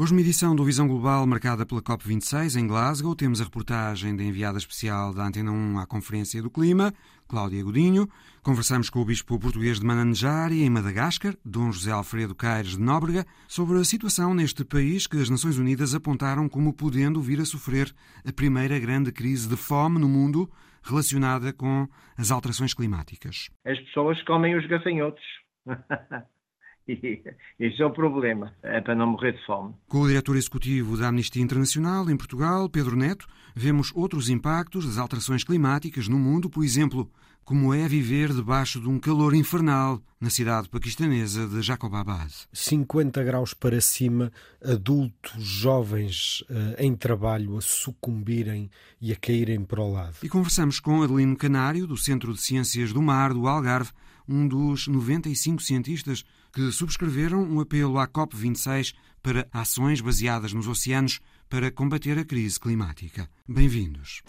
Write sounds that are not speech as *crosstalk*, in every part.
Hoje, uma edição do Visão Global marcada pela COP26 em Glasgow. Temos a reportagem da enviada especial da Antena 1 à Conferência do Clima, Cláudia Godinho. Conversamos com o bispo português de Mananjari, em Madagascar, Dom José Alfredo Caires de Nóbrega, sobre a situação neste país que as Nações Unidas apontaram como podendo vir a sofrer a primeira grande crise de fome no mundo relacionada com as alterações climáticas. As pessoas comem os gafanhotos. *laughs* *laughs* Isso é o problema, é para não morrer de fome. Com o diretor executivo da Amnistia Internacional em Portugal, Pedro Neto, vemos outros impactos das alterações climáticas no mundo, por exemplo, como é viver debaixo de um calor infernal na cidade paquistanesa de Jacobabad. 50 graus para cima, adultos, jovens uh, em trabalho a sucumbirem e a caírem para o lado. E conversamos com Adelino Canário, do Centro de Ciências do Mar do Algarve, um dos 95 cientistas que subscreveram um apelo à COP26 para ações baseadas nos oceanos para combater a crise climática. Bem-vindos.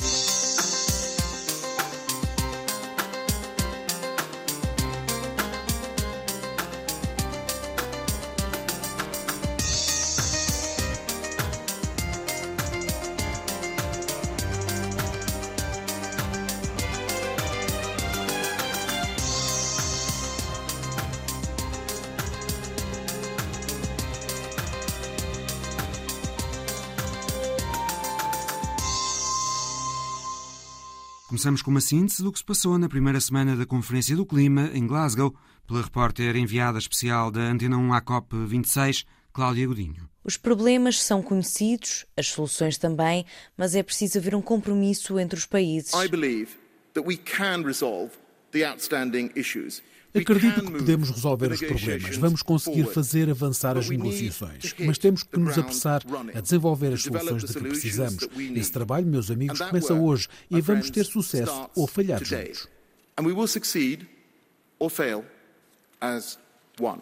Começamos com uma síntese do que se passou na primeira semana da Conferência do Clima, em Glasgow, pela repórter enviada especial da Antena 1 à COP26, Cláudia Godinho. Os problemas são conhecidos, as soluções também, mas é preciso haver um compromisso entre os países. I believe that we can resolve the outstanding issues. Acredito que podemos resolver os problemas, vamos conseguir fazer avançar as negociações, mas temos que nos apressar a desenvolver as soluções de que precisamos. Esse trabalho, meus amigos, começa hoje e vamos ter sucesso ou falhar juntos.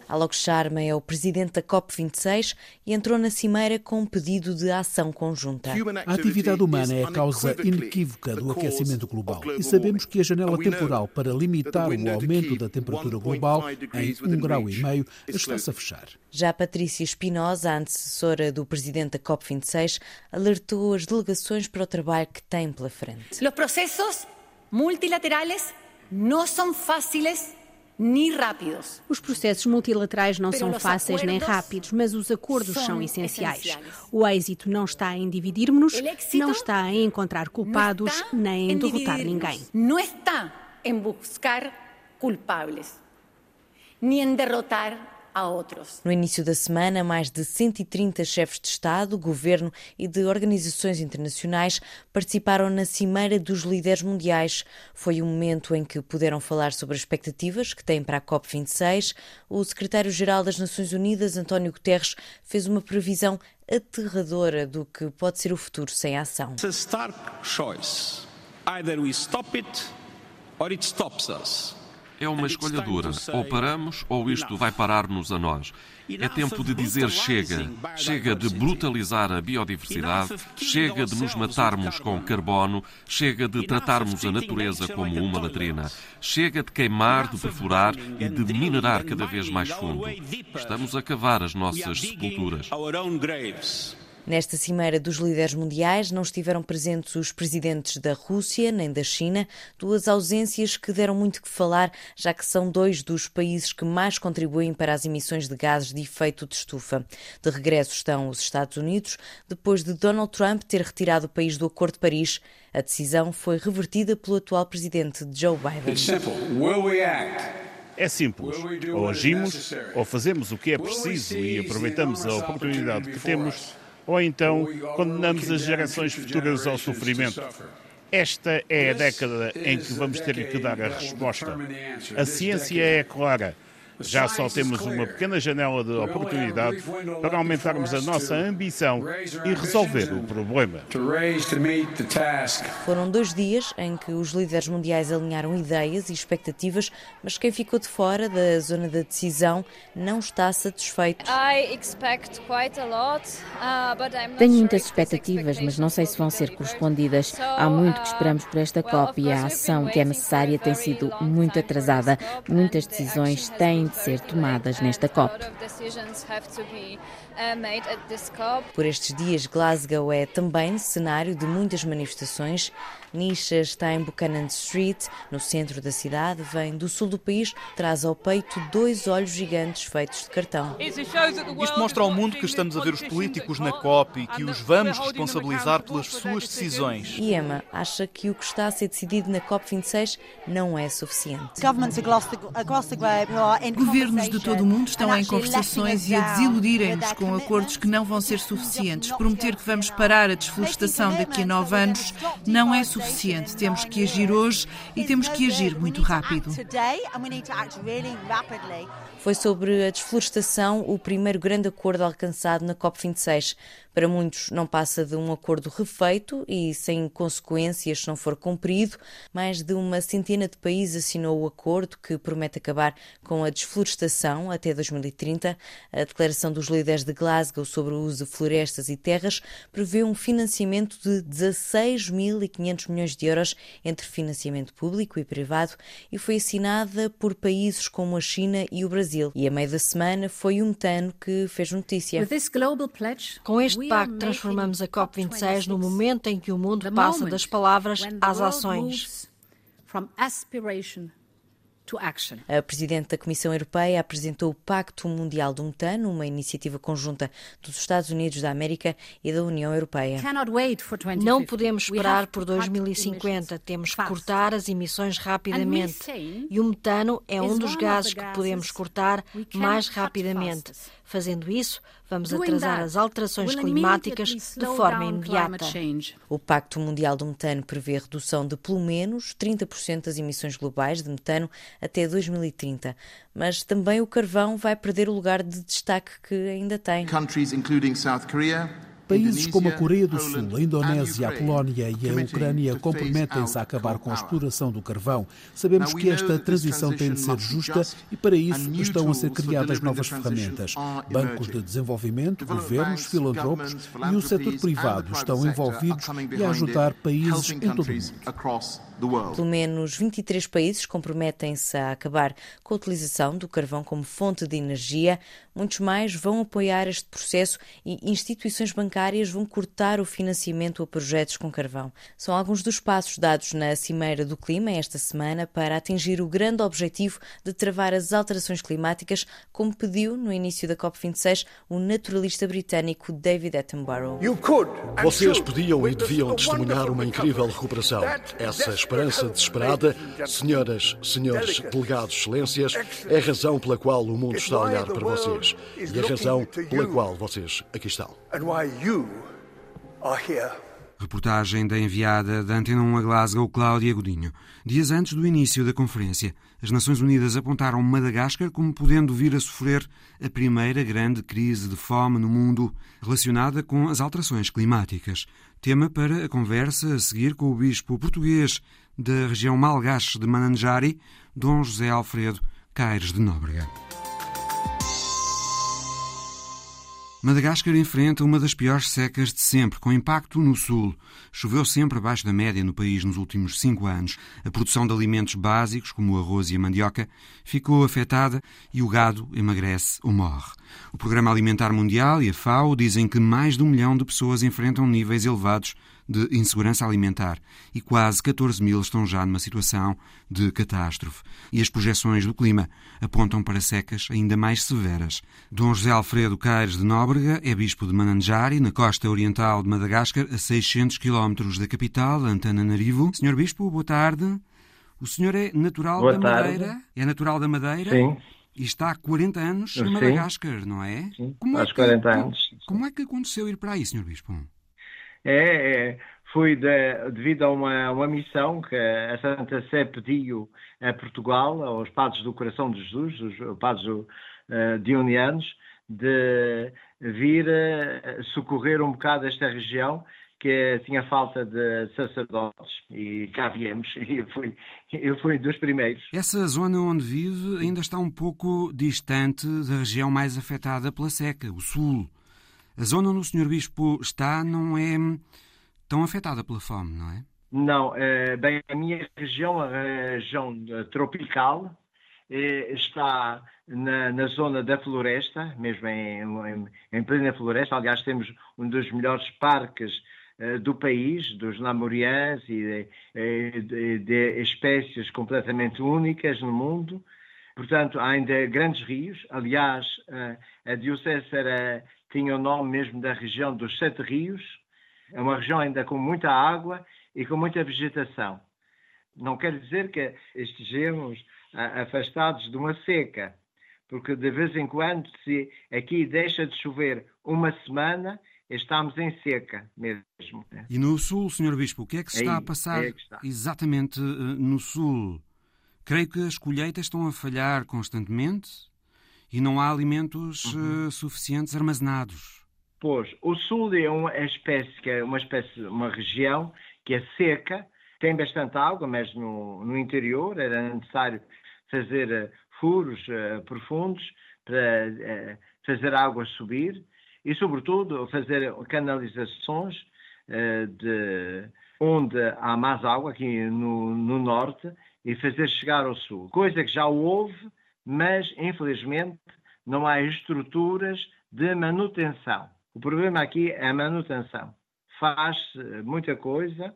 Alok Sharma é o presidente da COP26 e entrou na cimeira com um pedido de ação conjunta. A atividade humana é a causa inequívoca do aquecimento global e sabemos que a janela temporal para limitar o aumento da temperatura global em 1,5 grau e meio está-se a fechar. Já Patrícia Espinosa, a antecessora do presidente da COP26, alertou as delegações para o trabalho que têm pela frente. Os processos multilaterais não são fáceis. Os processos multilaterais não são fáceis nem rápidos, mas os acordos são essenciais. O êxito não está em dividirmos-nos, não está em encontrar culpados, nem em derrotar ninguém. Não está em buscar culpables, nem em derrotar a outros. No início da semana, mais de 130 chefes de Estado, governo e de organizações internacionais participaram na Cimeira dos Líderes Mundiais. Foi um momento em que puderam falar sobre as expectativas que têm para a COP26. O secretário-geral das Nações Unidas, António Guterres, fez uma previsão aterradora do que pode ser o futuro sem ação. It's a stark choice. Either we stop it or it stops us. É uma escolha dura. Ou paramos ou isto vai parar-nos a nós. É tempo de dizer chega. Chega de brutalizar a biodiversidade, chega de nos matarmos com carbono, chega de tratarmos a natureza como uma latrina, chega de queimar, de perfurar e de minerar cada vez mais fundo. Estamos a cavar as nossas sepulturas. Nesta cimeira dos líderes mundiais não estiveram presentes os presidentes da Rússia nem da China, duas ausências que deram muito que falar, já que são dois dos países que mais contribuem para as emissões de gases de efeito de estufa. De regresso estão os Estados Unidos, depois de Donald Trump ter retirado o país do Acordo de Paris. A decisão foi revertida pelo atual presidente Joe Biden. É simples. Ou agimos, ou fazemos o que é preciso e aproveitamos a oportunidade que temos ou então condenamos as gerações futuras ao sofrimento. Esta é a década em que vamos ter que dar a resposta. A ciência é clara. Já só temos uma pequena janela de oportunidade para aumentarmos a nossa ambição e resolver o problema. Foram dois dias em que os líderes mundiais alinharam ideias e expectativas, mas quem ficou de fora da zona da decisão não está satisfeito. Tenho muitas expectativas, mas não sei se vão ser correspondidas. Há muito que esperamos por esta COP e a ação que é necessária tem sido muito atrasada. Muitas decisões têm de ser tomadas nesta COP. Por estes dias, Glasgow é também cenário de muitas manifestações. Nisha está em Buchanan Street, no centro da cidade, vem do sul do país, traz ao peito dois olhos gigantes feitos de cartão. Isto mostra ao mundo que estamos a ver os políticos na COP e que os vamos responsabilizar pelas suas decisões. E Emma acha que o que está a ser decidido na COP26 não é suficiente. Governos de todo o mundo estão em conversações e a desiludirem-nos com acordos que não vão ser suficientes. Prometer que vamos parar a desflorestação daqui a nove anos não é suficiente. Temos que agir hoje e temos que agir muito rápido. Foi sobre a desflorestação o primeiro grande acordo alcançado na COP26. Para muitos, não passa de um acordo refeito e sem consequências se não for cumprido. Mais de uma centena de países assinou o acordo que promete acabar com a desflorestação até 2030. A declaração dos líderes de Glasgow sobre o uso de florestas e terras prevê um financiamento de 16.500 milhões de euros entre financiamento público e privado e foi assinada por países como a China e o Brasil. E a meio da semana foi o metano que fez notícia. Com este pacto, transformamos a COP26 no momento em que o mundo passa das palavras às ações. A Presidente da Comissão Europeia apresentou o Pacto Mundial do Metano, uma iniciativa conjunta dos Estados Unidos da América e da União Europeia. Não podemos esperar por 2050, temos que cortar as emissões rapidamente. E o metano é um dos gases que podemos cortar mais rapidamente. Fazendo isso, vamos atrasar as alterações climáticas de forma imediata. O Pacto Mundial do Metano prevê redução de pelo menos 30% das emissões globais de metano até 2030, mas também o carvão vai perder o lugar de destaque que ainda tem. Countries including South Korea, Países como a Coreia do Sul, a Indonésia, a Polónia e a Ucrânia comprometem-se a acabar com a exploração do carvão. Sabemos que esta transição tem de ser justa e, para isso, estão a ser criadas novas ferramentas. Bancos de desenvolvimento, governos, filantropos e o setor privado estão envolvidos e a ajudar países em todo o mundo. Pelo menos 23 países comprometem-se a acabar com a utilização do carvão como fonte de energia. Muitos mais vão apoiar este processo e instituições bancárias vão cortar o financiamento a projetos com carvão. São alguns dos passos dados na Cimeira do Clima esta semana para atingir o grande objetivo de travar as alterações climáticas, como pediu no início da COP26 o naturalista britânico David Attenborough. Vocês podiam e deviam testemunhar uma incrível recuperação. Essas esperança desesperada, senhoras, senhores delegados, excelências, é a razão pela qual o mundo está a olhar para vocês e a razão pela qual vocês aqui estão. Reportagem da enviada da Antena 1 a Glasgow, Cláudia Godinho. Dias antes do início da conferência, as Nações Unidas apontaram Madagascar como podendo vir a sofrer a primeira grande crise de fome no mundo relacionada com as alterações climáticas. Tema para a conversa a seguir com o bispo português da região Malgache de Mananjari, Dom José Alfredo Caires de Nóbrega. Madagascar enfrenta uma das piores secas de sempre, com impacto no sul. Choveu sempre abaixo da média no país nos últimos cinco anos. A produção de alimentos básicos, como o arroz e a mandioca, ficou afetada e o gado emagrece ou morre. O Programa Alimentar Mundial e a FAO dizem que mais de um milhão de pessoas enfrentam níveis elevados de insegurança alimentar e quase 14 mil estão já numa situação de catástrofe. E as projeções do clima apontam para secas ainda mais severas. Dom José Alfredo Caires de Nóbrega é bispo de Mananjari, na costa oriental de Madagascar, a 600 quilómetros da capital, Antananarivo. Senhor bispo, boa tarde. O senhor é natural boa da tarde. Madeira? É natural da Madeira? Sim. E está há 40 anos em Madagascar, não é? Sim, Como é aos que- 40 anos. Como é que aconteceu ir para aí, senhor bispo? É, é, foi de- devido a uma, uma missão que a Santa Sé pediu a Portugal, aos padres do Coração de Jesus, os padres uh, dionianos, de vir eh, socorrer um bocado esta região que tinha falta de sacerdotes e cá viemos *laughs* e eu fui, eu fui dos primeiros. Essa zona onde vive ainda está um pouco distante da região mais afetada pela seca, o sul. A zona onde o senhor bispo está não é tão afetada pela fome, não é? Não, eh, bem, a minha região, a região eh, tropical, eh, está na, na zona da floresta, mesmo em, em, em, plena floresta. Aliás, temos um dos melhores parques do país, dos lamurians e de, de, de, espécies completamente únicas no mundo. Portanto, há ainda grandes rios. Aliás, a Diocese era, tinha o nome mesmo da região dos Sete Rios. É uma região ainda com muita água e com muita vegetação. Não quer dizer que estejamos afastados de uma seca, porque de vez em quando, se aqui deixa de chover uma semana, estamos em seca mesmo. E no sul, Sr. Bispo, o que é que se está a passar está. exatamente eh, no sul? Creio que as colheitas estão a falhar constantemente e não há alimentos uhum. uh, suficientes armazenados. Pois, o sul é uma espécie, que é uma espécie, uma região que é seca, tem bastante água, mas no, no interior era necessário fazer uh, furos uh, profundos para uh, fazer a água subir e, sobretudo, fazer canalizações de onde há mais água, aqui no, no norte, e fazer chegar ao sul. Coisa que já houve, mas, infelizmente, não há estruturas de manutenção. O problema aqui é a manutenção. Faz-se muita coisa,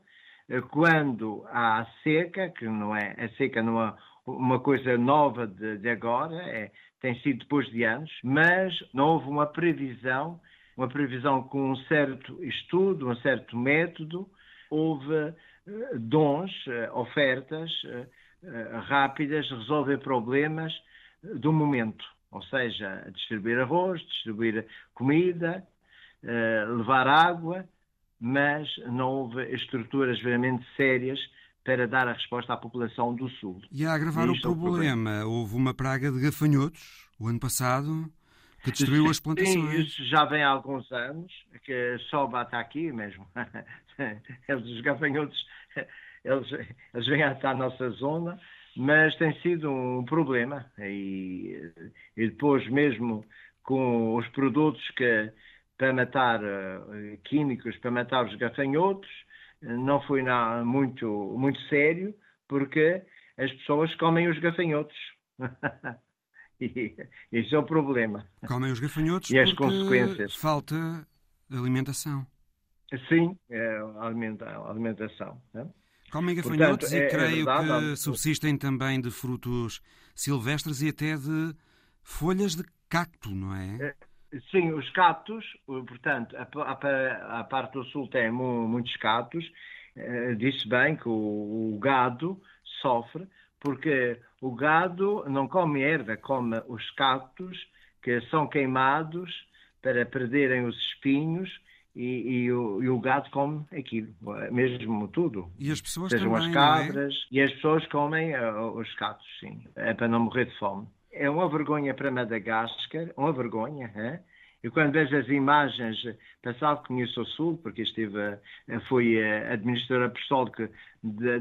quando há seca, que não é a seca não é uma coisa nova de, de agora, é, tem sido depois de anos, mas não houve uma previsão, uma previsão com um certo estudo, um certo método, houve uh, dons, uh, ofertas rápidas, resolver problemas do momento, ou seja, distribuir arroz, distribuir comida, levar água, mas não houve estruturas realmente sérias para dar a resposta à população do Sul. E a agravar o problema, é o problema, houve uma praga de gafanhotos o ano passado que destruiu as plantações. Sim, isso já vem há alguns anos, que só bate aqui mesmo. *laughs* Eles, os gafanhotos, eles, eles vêm até a nossa zona, mas tem sido um problema. E, e depois mesmo com os produtos que para matar uh, químicos, para matar os gafanhotos, não foi nada muito, muito sério, porque as pessoas comem os gafanhotos. *laughs* e isso é o problema. Comem os gafanhotos e as consequências. falta alimentação. Sim, é a alimentação. Né? Comem gafanhotos Portanto, e é, é creio é verdade, que subsistem também de frutos silvestres e até de folhas de cacto, não é? é Sim, os cactos, portanto, a, a, a parte do sul tem muitos cactos. Uh, disse bem que o, o, gado sofre, porque o gado não come erva, come os cactos que são queimados para perderem os espinhos e, e, o, e, o, gado come aquilo, mesmo tudo. E as pessoas Sejam também, as é? cabras, é? e as pessoas comem uh, os cactos, sim, é para não morrer de fome. É uma vergonha para Madagascar, uma vergonha. E quando vejo as imagens, que conheço o Sul, porque estive, eh, fui eh, administrador apostólico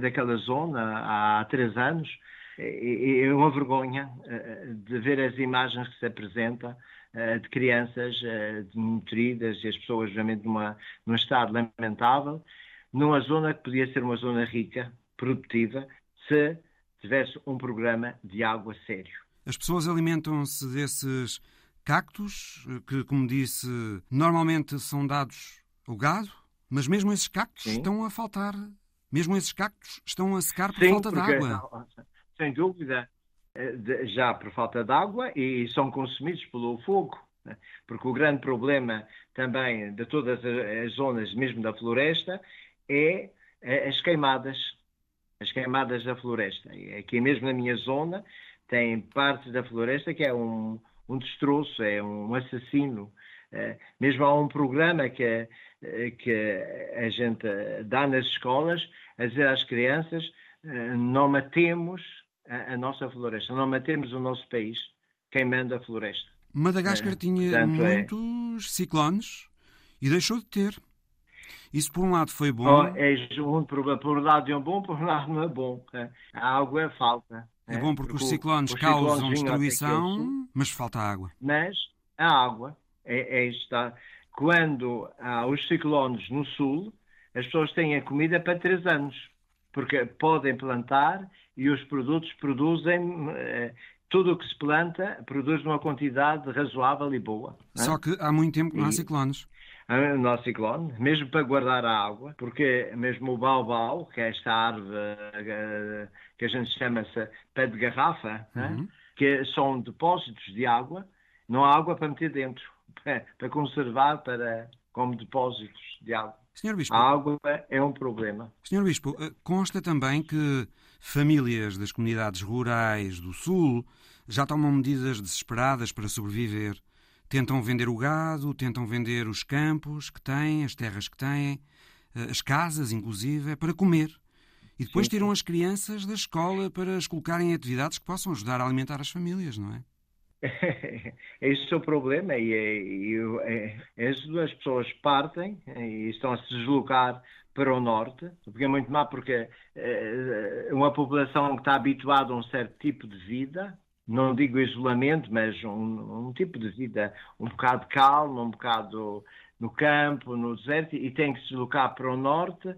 daquela zona há três anos, é uma vergonha de ver as imagens que se apresentam de crianças desnutridas e as pessoas realmente numa, num estado lamentável, numa zona que podia ser uma zona rica, produtiva, se tivesse um programa de água sério. As pessoas alimentam-se desses cactos, que, como disse, normalmente são dados ao gado, mas mesmo esses cactos Sim. estão a faltar. Mesmo esses cactos estão a secar por Sim, falta de água. Sem dúvida, eh, já por falta de água e são consumidos pelo fogo. Né? Porque o grande problema também de todas as zonas, mesmo da floresta, é as queimadas. As queimadas da floresta. Aqui mesmo na minha zona tem partes da floresta que é um, um destroço, é um assassino. É, mesmo há um programa que, que a gente dá nas escolas a dizer às crianças é, não matemos a, a nossa floresta, não matemos o nosso país queimando a floresta. Madagascar é, tinha portanto, é muitos ciclones e deixou de ter. Isso por um lado foi bom. Oh, é um, por, por um lado é bom, por um lado não é bom. A água é falta. É, bom porque, porque os ciclones os causam destruição, mas falta água. Mas a água é, é está. Quando há os ciclones no sul, as pessoas têm a comida para três anos, porque podem plantar e os produtos produzem eh, tudo o que se planta produz uma quantidade razoável e boa. Só que há muito tempo não há ciclones. Não há ciclone, mesmo para guardar a água, porque mesmo o baobau, que é esta árvore eh, que a gente chama-se pé de garrafa, né? uhum. que são depósitos de água, não há água para meter dentro, *laughs* para conservar para, como depósitos de água. Senhor Bispo, a água é um problema. Senhor Bispo, eh, consta também que famílias das comunidades rurais do Sul já tomam medidas desesperadas para sobreviver. Tentam vender o gado, tentam vender os campos que têm, as terras que têm, eh, as casas, inclusive, para comer. E depois tiram as crianças da escola para as colocarem em atividades que possam ajudar a alimentar as famílias, não é? Esse é o problema e, e, e, as pessoas partem e estão a se deslocar para o norte, porque é muito má porque é uma população que está habituada a um certo tipo de vida, não digo isolamento, mas um, um tipo de vida um bocado calmo, um bocado no campo, no deserto, e tem que se deslocar para o norte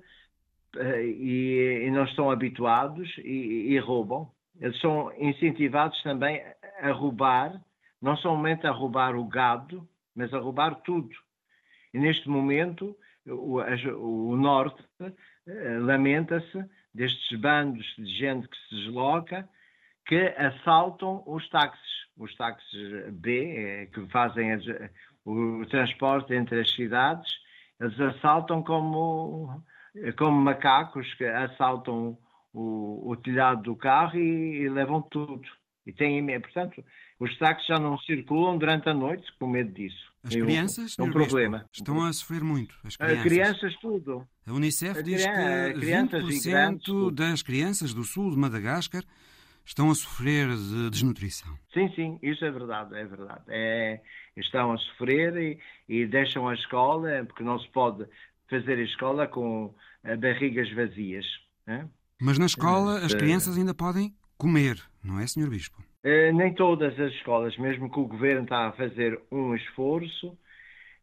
eh, e, e não estão habituados e, e roubam. Eles são incentivados também a roubar, não somente a roubar o gado, mas a roubar tudo. E neste momento, o, o Norte eh, lamenta-se destes bandos de gente que se desloca, que assaltam os táxis, os táxis B, eh, que fazem o transporte entre as cidades, eles assaltam como, como macacos que assaltam o, o telhado do carro e, e levam tudo. E têm, portanto, os táxis já não circulam durante a noite com medo disso. As crianças, é um problema. estão a sofrer muito. As crianças, crianças tudo. A Unicef a diz que 20% das crianças do sul de Madagascar estão a sofrer de desnutrição. Sim, sim, isso é verdade, é verdade. É, estão a sofrer e, e deixam a escola, porque não se pode fazer a escola com eh, barrigas vazias. Né? Mas na escola as crianças ainda podem comer, não é, Sr. Bispo? Uh, nem todas as escolas, mesmo que o governo está a fazer um esforço,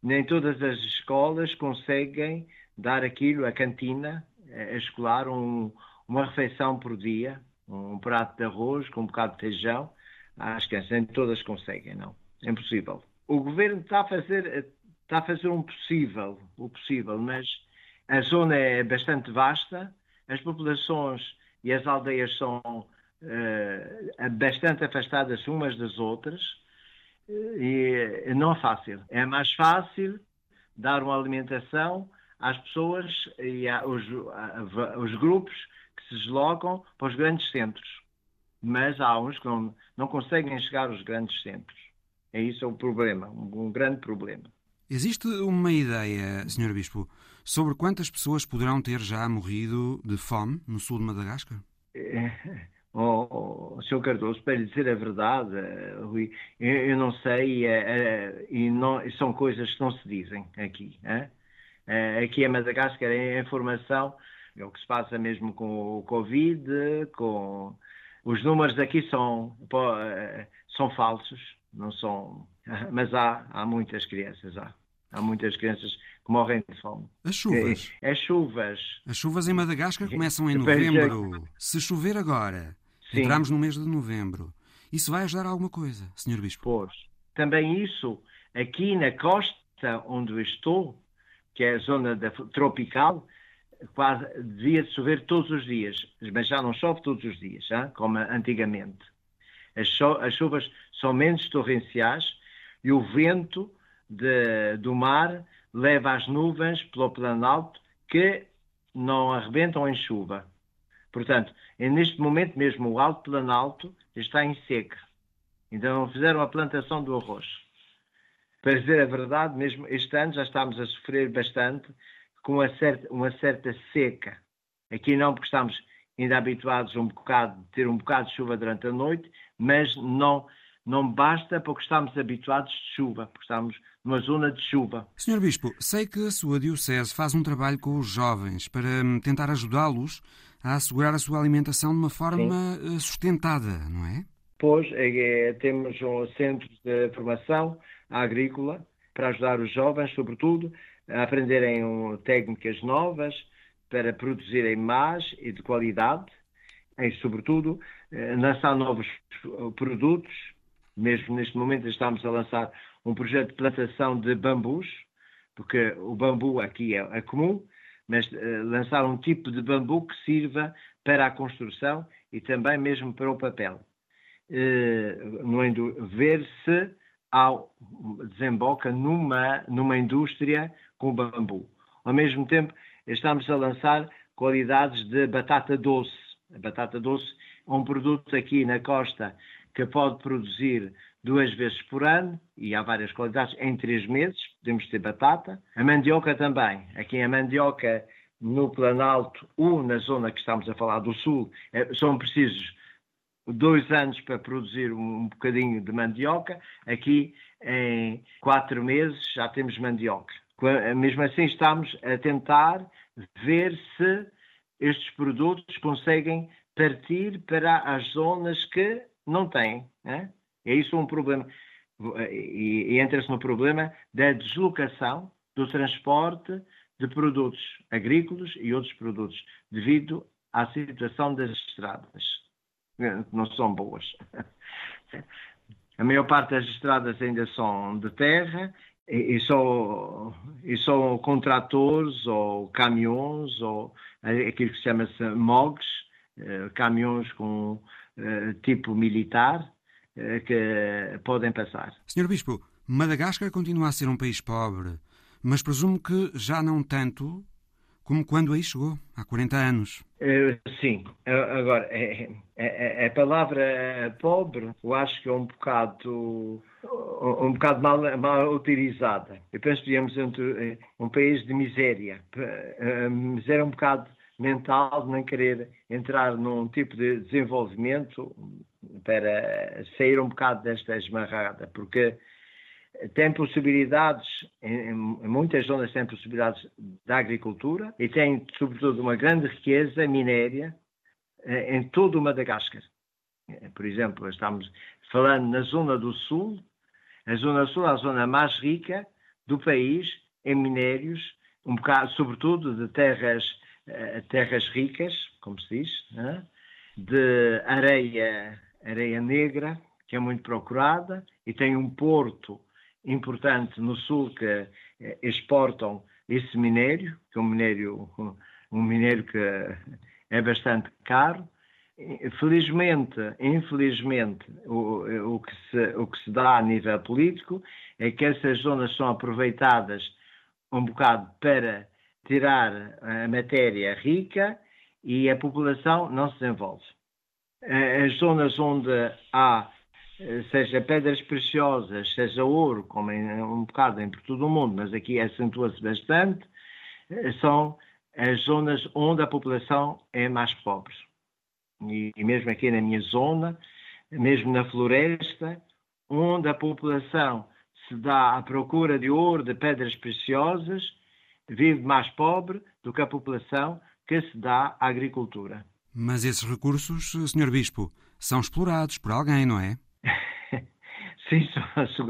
nem todas as escolas conseguem dar aquilo, a cantina a escolar, um, uma refeição por dia, um prato de arroz com um bocado de feijão às crianças. Nem todas conseguem, não. É impossível. O governo está a fazer, está a fazer um possível, o possível, mas a zona é bastante vasta, as populações e as aldeias são bastante afastadas umas das outras e não é fácil. É mais fácil dar uma alimentação às pessoas e aos, aos grupos que se deslocam para os grandes centros. Mas há uns que não, não conseguem chegar aos grandes centros. É isso o problema, um, um grande problema. Existe uma ideia, Sr. Bispo, sobre quantas pessoas poderão ter já morrido de fome no sul de Madagascar? É, *laughs* oh, oh, Sr. Cardoso, para lhe dizer a verdade, eh, eu, eu não sei é, é, e não, são coisas que não se dizem aqui. É? Aqui em Madagascar a informação é o que se passa mesmo com o Covid, com os números aqui são, são falsos, não são, *laughs* mas há, há muitas crianças, há. Há muitas crianças morrem de fome. As chuvas. É, as chuvas. As chuvas em Madagascar começam em novembro. Se chover agora, Sim. entramos no mês de novembro. Isso vai ajudar a alguma coisa, Sr. Bispo? Pois. Também isso, aqui na costa onde eu estou, que é a zona da, tropical, quase devia chover todos os dias, mas já não chove todos os dias, hein? como antigamente. As, as chuvas são menos torrenciais e o vento de, do mar leva as nuvens pelo planalto que não arrebentam em chuva. Portanto, é neste momento mesmo o Alto Planalto está em seca. Não fizeram a plantação do arroz. Para dizer a verdade, mesmo este ano já estamos a sofrer bastante com uma certa, uma certa seca. Aqui não, porque estamos ainda habituados a um bocado, ter um bocado de chuva durante a noite, mas não, não basta porque estamos habituados de chuva, porque estamos numa zona de chuva. Senhor Bispo, sei que a sua Diocese faz um trabalho com os jovens para hum, tentar ajudá-los a assegurar a sua alimentação de uma forma Sim. Eh, sustentada, não é? Pois, é, é, temos um centro de formação agrícola para ajudar os jovens, sobretudo, a aprenderem técnicas novas para produzirem mais e de qualidade, em, sobretudo, lançar novos produtos. Mesmo neste momento estamos a lançar um projeto de plantação de bambus, porque o bambu aqui é, é comum, mas uh, lançar um tipo de bambu que sirva para a construção e também mesmo para o papel. Uh, no ver se ao, desemboca numa, numa indústria com bambu. Ao mesmo tempo, estamos a lançar qualidades de batata doce. A batata doce é um produto aqui na costa que pode produzir duas vezes por ano, e há várias qualidades, em três meses, podemos ter batata. A mandioca também. Aqui a mandioca no Planalto ou na zona que estamos a falar do Sul, é, são precisos dois anos para produzir um bocadinho de mandioca. Aqui, em quatro meses, já temos mandioca. Mesmo assim, estamos a tentar ver se estes produtos conseguem partir para as zonas que não têm. Né? É isso um problema. E, e entra-se no problema da deslocação do transporte de produtos agrícolas e outros produtos, devido à situação das estradas, não são boas. *laughs* A maior parte das estradas ainda são de terra e, e, só, e são contratores ou caminhões ou aquilo que se chama-se MOGs, eh, caminhões com eh, tipo militar, eh, que podem passar. Senhor Bispo, Madagascar continua a ser um país pobre, mas presumo que já não tanto como quando aí chegou, há 40 anos. Uh, sim, agora, é, é, é, a palavra pobre eu acho que é um bocado, um bocado mal, mal utilizada. Eu penso que digamos um país de miséria. Miséria um bocado mental de não querer entrar num tipo de desenvolvimento para sair um bocado desta esmarrada, porque tem possibilidades, em, muitas zonas tem possibilidades da agricultura e tem, sobretudo, uma grande riqueza minéria eh, em todo o Madagascar. Eh, por exemplo, estamos falando na zona do sul, a zona sul é a zona mais rica do país em minérios, um bocado, sobretudo, de terras, terras ricas, como se diz, né? de areia, areia negra, que é muito procurada, e tem um porto importante no sul que eh, exportam esse minério, que é um minério, *laughs* um minério que é bastante caro. Felizmente, infelizmente, o, o, que se, o que se dá a nível político é que essas zonas são aproveitadas um bocado para tirar a matéria rica e a população não se desenvolve. As zonas onde há seja pedras preciosas, seja ouro, como em, um bocado em todo o mundo, mas aqui acentua-se bastante, eh, são as zonas onde a população é mais pobre. E, e mesmo aqui na minha zona, mesmo na floresta, onde a população se dá à procura de ouro, de pedras preciosas, vive mais pobre do que a população que se dá à agricultura. Mas esses recursos, Sr. Bispo, são explorados por alguém, não é? *laughs* sim, são,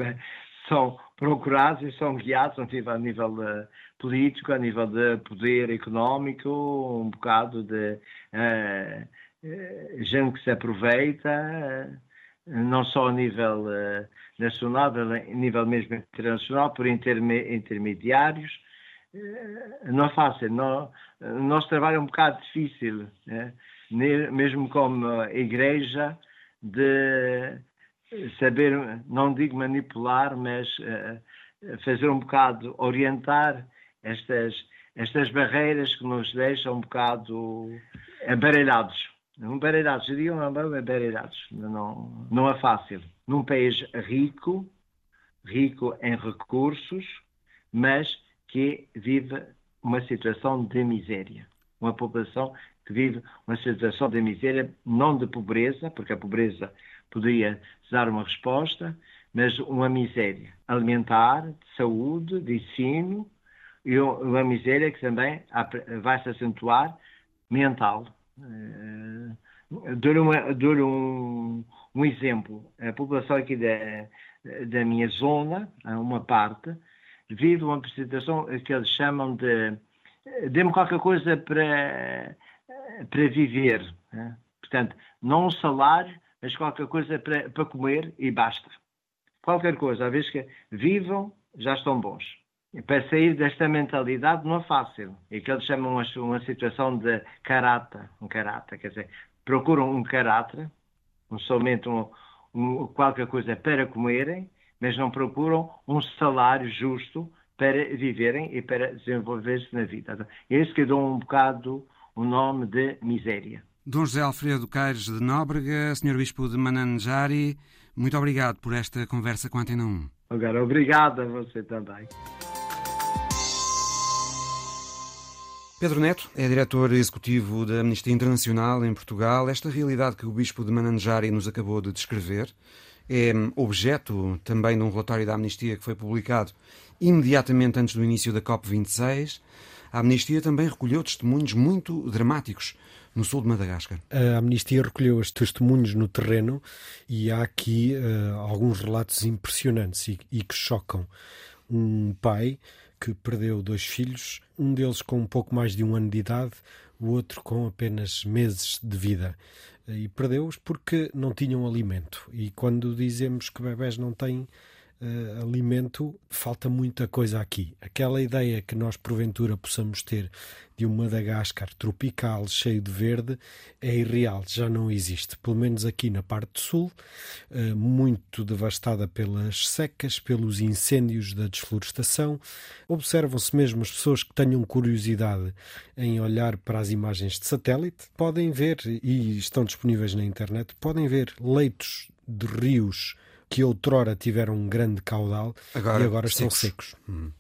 são procurados e são guiados a nível, a nível uh, político, a nível de poder económico, um bocado de uh, uh, gente que se aproveita, não só a nível nacional, mas a nível mesmo internacional, por interme intermediários. Não é fácil, não, nosso trabalho é um bocado difícil, né? mesmo como igreja, de saber, não digo manipular, mas uh, fazer um bocado, orientar estas, estas barreiras que nos deixam um bocado embaralhados. Embaralhados, digo embaralhados, não, não é fácil. Num país rico, rico em recursos, mas que vive uma situação de miséria. Uma população que vive uma situação de miséria, não de pobreza, porque a pobreza poderia dar uma resposta, mas uma miséria alimentar, de saúde, de ensino, e uma miséria que também vai se acentuar mental. Eh, dou-lhe um, um, exemplo. A população aqui da, da minha zona, uma parte, vive uma situação que eles chamam de dê-me qualquer coisa para, para viver. Né? Portanto, não um salário, mas qualquer coisa para, para comer e basta. Qualquer coisa, a vez que vivam, já estão bons. E para sair desta mentalidade não é fácil. É que eles chamam uma, uma situação de caráter, um caráter, quer dizer, procuram um caráter, um, somente um, um, qualquer coisa para comerem, mas não procuram um salário justo para viverem e para desenvolver-se na vida. É isso que dou um bocado o nome de miséria. Dom José Alfredo Caires de Nóbrega, Sr. Bispo de Mananjari, muito obrigado por esta conversa com a Antena 1. Agora, obrigado a você também. Pedro Neto é diretor executivo da Amnistia Internacional em Portugal. Esta realidade que o Bispo de Mananjari nos acabou de descrever é objeto também de um relatório da Amnistia que foi publicado imediatamente antes do início da COP26. A Amnistia também recolheu testemunhos muito dramáticos no sul de Madagascar. A Amnistia recolheu os testemunhos no terreno e há aqui uh, alguns relatos impressionantes e, e que chocam. Um pai que perdeu dois filhos, um deles com um pouco mais de um ano de idade, o outro com apenas meses de vida. E perdeu-os porque não tinham alimento. E quando dizemos que bebés não têm uh, alimento, falta muita coisa aqui. Aquela ideia que nós porventura possamos ter de um Madagascar tropical cheio de verde é irreal, já não existe. Pelo menos aqui na parte sul, uh, muito devastada pelas secas, pelos incêndios da desflorestação. Observam-se mesmo as pessoas que tenham curiosidade em olhar para as imagens de satélite, podem ver, e estão disponíveis na internet, podem ver leitos de rios que outrora tiveram um grande caudal agora, e agora estão secos. Hum.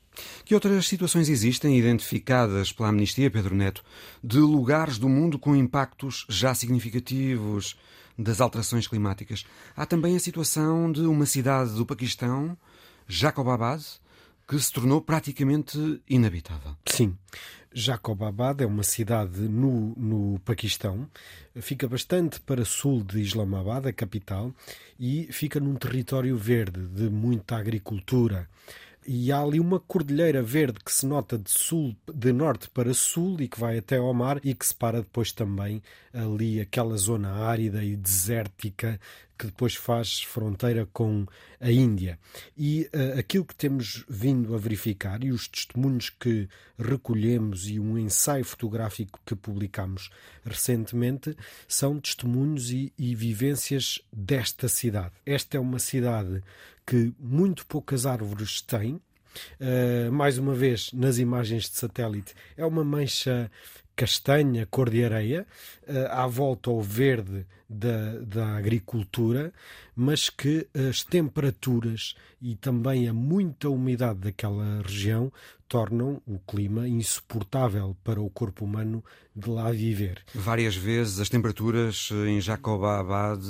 Que outras situações existem identificadas pela Amnistia, Pedro Neto, de lugares do mundo com impactos já significativos das alterações climáticas? Há também a situação de uma cidade do Paquistão, Jacobabad, que se tornou praticamente inabitável. Sim. Jacobabad é uma cidade no, no Paquistão, fica bastante para sul de Islamabad, a capital, e fica num território verde de muita agricultura. E há ali uma cordilheira verde que se nota de sul, de norte para sul e que vai até ao mar e que separa depois também ali aquela zona árida e desértica que depois faz fronteira com a Índia. E uh, aquilo que temos vindo a verificar e os testemunhos que recolhemos e um ensaio fotográfico que publicamos recentemente são testemunhos e, e vivências desta cidade. Esta é uma cidade que muito poucas árvores têm. Uh, mais uma vez, nas imagens de satélite, é uma mancha castanha, cor de areia, uh, à volta ao verde da, da agricultura, mas que as temperaturas e também a muita umidade daquela região tornam o clima insuportável para o corpo humano de lá viver. Várias vezes as temperaturas em Jacobabad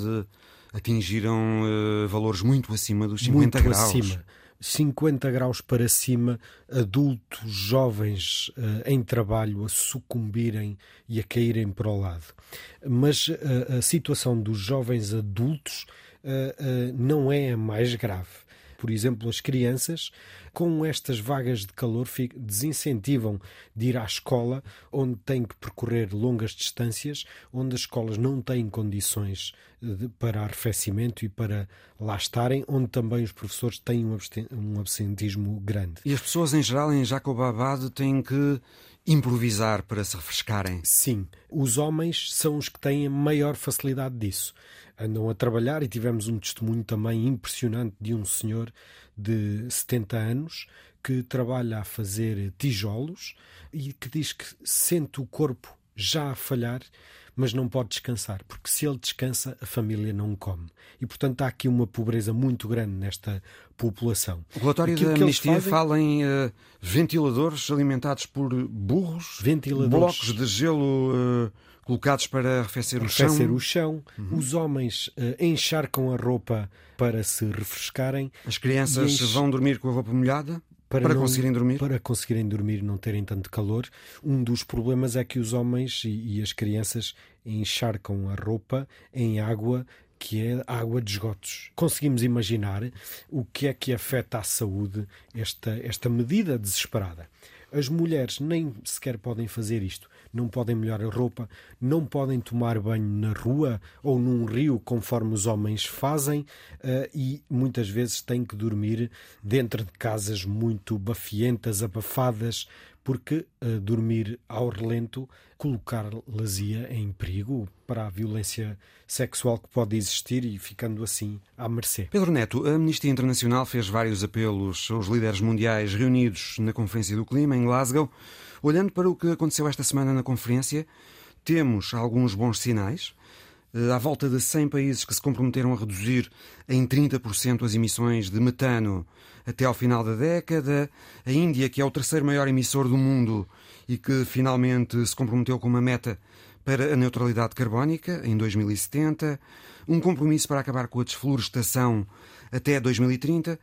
atingiram uh, valores muito acima dos 50 muito graus. Acima. 50 graus para cima, adultos jovens uh, em trabalho a sucumbirem e a caírem para o lado. Mas uh, a situação dos jovens adultos uh, não é a mais grave. Por exemplo, as crianças, com estas vagas de calor, desincentivam de ir à escola, onde têm que percorrer longas distâncias, onde as escolas não têm condições de, para arrefecimento e para lá estarem, onde também os professores têm um absentismo grande. E as pessoas, em geral, em Jacobabad, têm que improvisar para se refrescarem. Sim, os homens são os que têm a maior facilidade disso andam a trabalhar e tivemos um testemunho também impressionante de um senhor de 70 anos que trabalha a fazer tijolos e que diz que sente o corpo já a falhar, mas não pode descansar, porque se ele descansa, a família não come. E, portanto, há aqui uma pobreza muito grande nesta população. O relatório Aquilo da Amnistia fazem... fala em uh, ventiladores alimentados por burros, ventiladores... blocos de gelo. Uh colocados para arrefecer, arrefecer o chão. o chão. Uhum. Os homens uh, encharcam a roupa para se refrescarem. As crianças enche... vão dormir com a roupa molhada? Para, para não, conseguirem dormir? Para conseguirem dormir e não terem tanto calor. Um dos problemas é que os homens e, e as crianças encharcam a roupa em água que é água de esgotos. Conseguimos imaginar o que é que afeta à saúde esta, esta medida desesperada. As mulheres nem sequer podem fazer isto. Não podem molhar a roupa, não podem tomar banho na rua ou num rio, conforme os homens fazem, uh, e muitas vezes têm que dormir dentro de casas muito bafientas, abafadas, porque uh, dormir ao relento colocar-las-ia em perigo para a violência sexual que pode existir e ficando assim à mercê. Pedro Neto, a Amnistia Internacional fez vários apelos aos líderes mundiais reunidos na Conferência do Clima em Glasgow. Olhando para o que aconteceu esta semana na conferência, temos alguns bons sinais. Eh, à volta de 100 países que se comprometeram a reduzir em 30% as emissões de metano até ao final da década. A Índia, que é o terceiro maior emissor do mundo e que finalmente se comprometeu com uma meta para a neutralidade carbónica em 2070. Um compromisso para acabar com a desflorestação até 2030.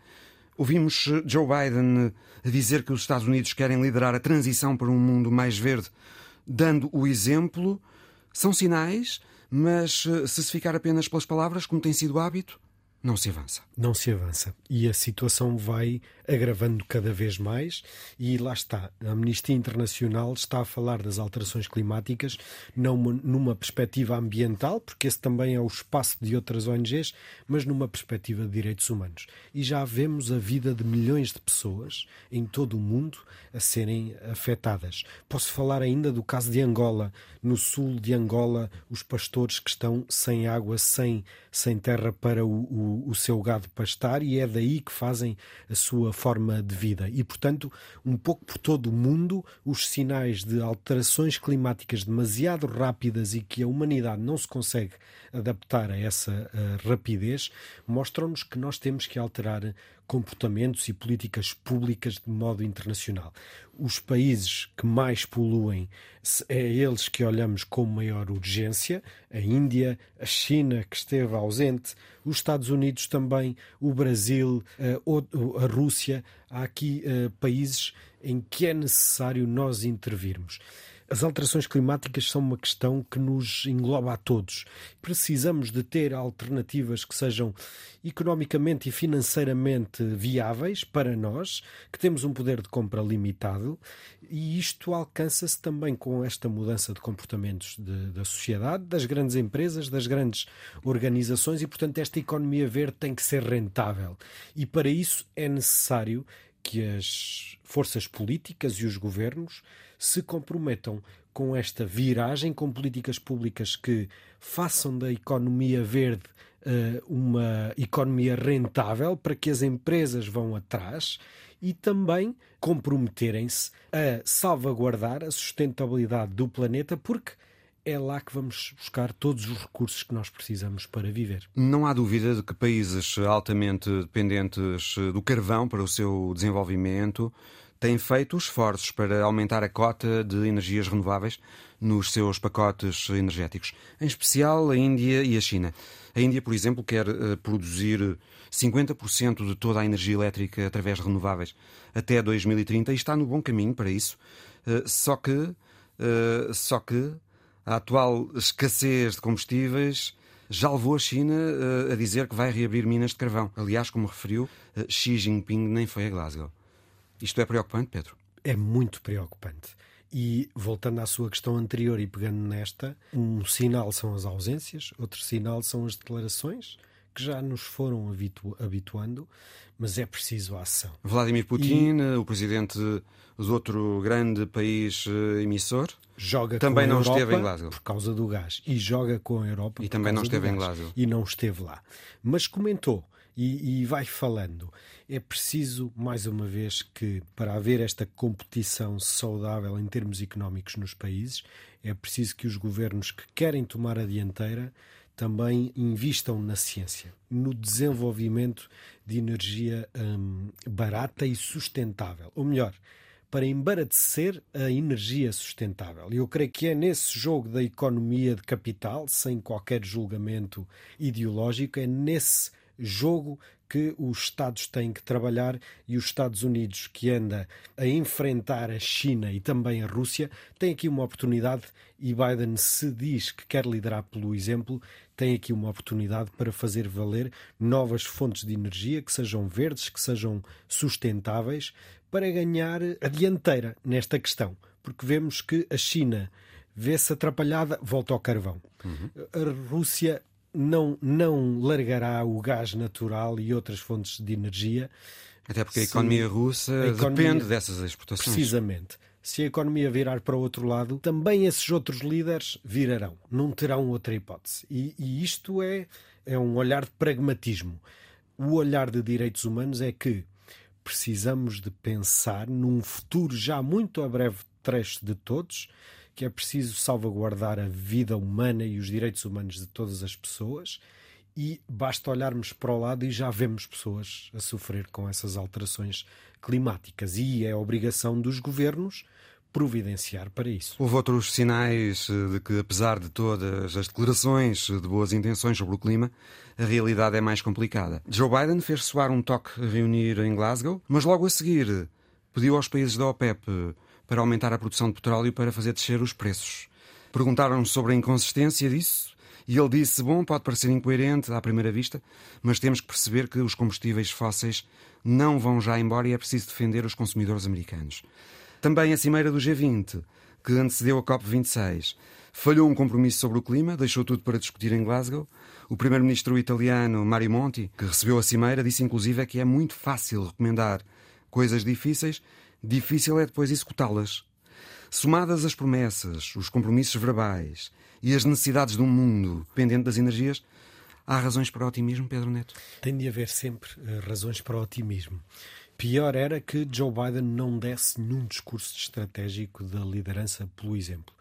Ouvimos Joe Biden dizer que os Estados Unidos querem liderar a transição para um mundo mais verde, dando o exemplo. São sinais mas eh, se se ficar apenas pelas palavras, como tem sido o hábito, não se avança. Não se avança. E a situação vai agravando cada vez mais. E lá está. A Amnistia Internacional está a falar das alterações climáticas não numa perspectiva ambiental, porque esse também é o espaço de outras ONGs, mas numa perspectiva de direitos humanos. E já vemos a vida de milhões de pessoas em todo o mundo a serem afetadas. Posso falar ainda do caso de Angola. No sul de Angola, os pastores que estão sem água, sem, sem terra para o, o, o seu gado pastar, e é daí que fazem a sua forma de vida. E, portanto, um pouco por todo o mundo, os sinais de alterações climáticas demasiado rápidas e que a humanidade não se consegue adaptar a essa uh, rapidez mostram-nos que nós temos que alterar comportamentos e políticas públicas de modo internacional. Os países que mais poluem é eles que olhamos com maior urgência: a Índia, a China, que esteve ausente, os Estados Unidos também, o Brasil, eh, a Rússia. Há aqui eh, países em que é necessário nós intervirmos. As alterações climáticas são uma questão que nos engloba a todos. Precisamos de ter alternativas que sejam economicamente e financeiramente viáveis para nós, que temos um poder de compra limitado, e isto alcança-se também com esta mudança de comportamentos de, da sociedade, das grandes empresas, das grandes organizações, e portanto esta economia verde tem que ser rentável. E para isso é necessário que as forças políticas e os governos se comprometam com esta viragem, com políticas públicas que façam da economia verde uh, uma economia rentável para que as empresas vão atrás e também comprometerem-se a salvaguardar a sustentabilidade do planeta, porque é lá que vamos buscar todos os recursos que nós precisamos para viver. Não há dúvida de que países altamente dependentes do carvão para o seu desenvolvimento têm feito esforços para aumentar a cota de energias renováveis nos seus pacotes energéticos, em especial a Índia e a China. A Índia, por exemplo, quer uh, produzir 50% de toda a energia elétrica através de renováveis até 2030 e está no bom caminho para isso. Uh, só que, uh, só que a atual escassez de combustíveis já levou a China a dizer que vai reabrir minas de carvão. Aliás, como referiu, Xi Jinping nem foi a Glasgow. Isto é preocupante, Pedro? É muito preocupante. E voltando à sua questão anterior e pegando nesta, um sinal são as ausências, outro sinal são as declarações, que já nos foram habitu habituando, mas é preciso a ação. Vladimir Putin, e... o presidente do outro grande país eh, emissor, joga também não Europa esteve em Glasgow por causa do gás e joga com a Europa e também não esteve em Glasgow e não esteve lá, mas comentou e, e vai falando. É preciso, mais uma vez, que para haver esta competição saudável em termos económicos nos países, é preciso que os governos que querem tomar a dianteira também invistam na ciência, no desenvolvimento de energia hum, barata e sustentável. Ou melhor, para embaratecer a energia sustentável. E eu creio que é nesse jogo da economia de capital, sem qualquer julgamento ideológico, é nesse jogo que os Estados têm que trabalhar e os Estados Unidos, que anda a enfrentar a China e também a Rússia, tem aqui uma oportunidade e Biden se diz que quer liderar pelo exemplo, tem aqui uma oportunidade para fazer valer novas fontes de energia que sejam verdes, que sejam sustentáveis, para ganhar a dianteira nesta questão, porque vemos que a China vê-se atrapalhada, volta ao carvão. Uhum. A Rússia não, não largará o gás natural e outras fontes de energia. Até porque a economia russa a economia, depende dessas exportações. Precisamente. Se a economia virar para o outro lado, também esses outros líderes virarão. Não terão outra hipótese. E, e isto é, é um olhar de pragmatismo. O olhar de direitos humanos é que precisamos de pensar num futuro já muito a breve trecho de todos, que é preciso salvaguardar a vida humana e os direitos humanos de todas as pessoas. E basta olharmos para o lado e já vemos pessoas a sofrer com essas alterações climáticas. E é obrigação dos governos providenciar para isso. Houve outros sinais eh, de que, apesar de todas as declarações de boas intenções sobre o clima, a realidade é mais complicada. Joe Biden fez soar um toque a reunir em Glasgow, mas logo a seguir pediu aos países da OPEP para aumentar a produção de petróleo para fazer descer os preços. Perguntaram sobre a inconsistência disso e ele disse: Bom, pode parecer incoerente à primeira vista, mas temos que perceber que os combustíveis fósseis não vão já embora e é preciso defender os consumidores americanos. Também a cimeira do G20, que antecedeu a COP26, falhou um compromisso sobre o clima, deixou tudo para discutir em Glasgow. O primeiro-ministro italiano Mario Monti, que recebeu a cimeira, disse inclusive que é muito fácil recomendar coisas difíceis, difícil é depois executá-las. Somadas as promessas, os compromissos verbais e as necessidades de um mundo dependente das energias, há razões para o otimismo, Pedro Neto? Tem de haver sempre uh, razões para o otimismo. Pior era que Joe Biden não desse nenhum discurso estratégico da liderança pelo exemplo.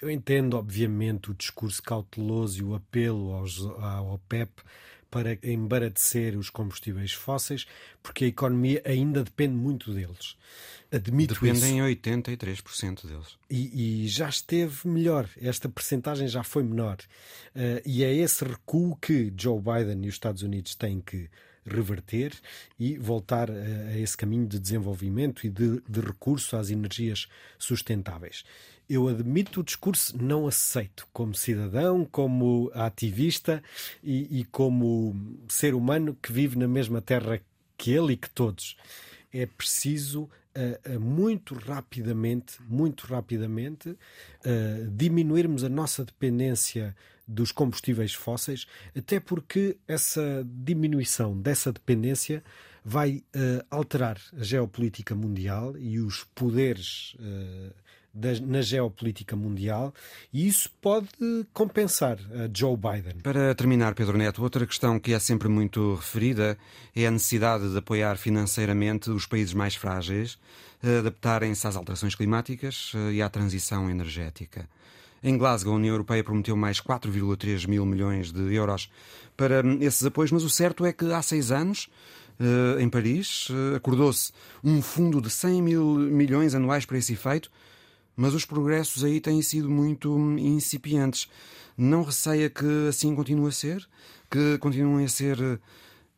Eu entendo, obviamente, o discurso cauteloso e o apelo aos, ao OPEP para embaratecer os combustíveis fósseis, porque a economia ainda depende muito deles. Admito Dependem isso. 83% deles. E, e, já esteve melhor, esta percentagem já foi menor. Uh, e é esse recuo que Joe Biden e os Estados Unidos têm que reverter e voltar a, a esse caminho de desenvolvimento e de, de recurso às energias sustentáveis. Eu admito o discurso, não aceito como cidadão, como ativista e, e como ser humano que vive na mesma terra que ele e que todos. É preciso muito rapidamente, muito rapidamente, uh, diminuirmos a nossa dependência dos combustíveis fósseis, até porque essa diminuição dessa dependência vai uh, alterar a geopolítica mundial e os poderes uh, na geopolítica mundial e isso pode compensar a Joe Biden. Para terminar, Pedro Neto, outra questão que é sempre muito referida é a necessidade de apoiar financeiramente os países mais frágeis, adaptarem-se às alterações climáticas eh, e à transição energética. Em Glasgow, a União Europeia prometeu mais 4,3 mil milhões de euros para esses apoios, mas o certo é que há seis anos, eh, em Paris, eh, acordou-se um fundo de 100 mil milhões anuais para esse efeito, mas os progressos aí têm sido muito incipientes. Não receia que assim continue a ser? Que continuem a ser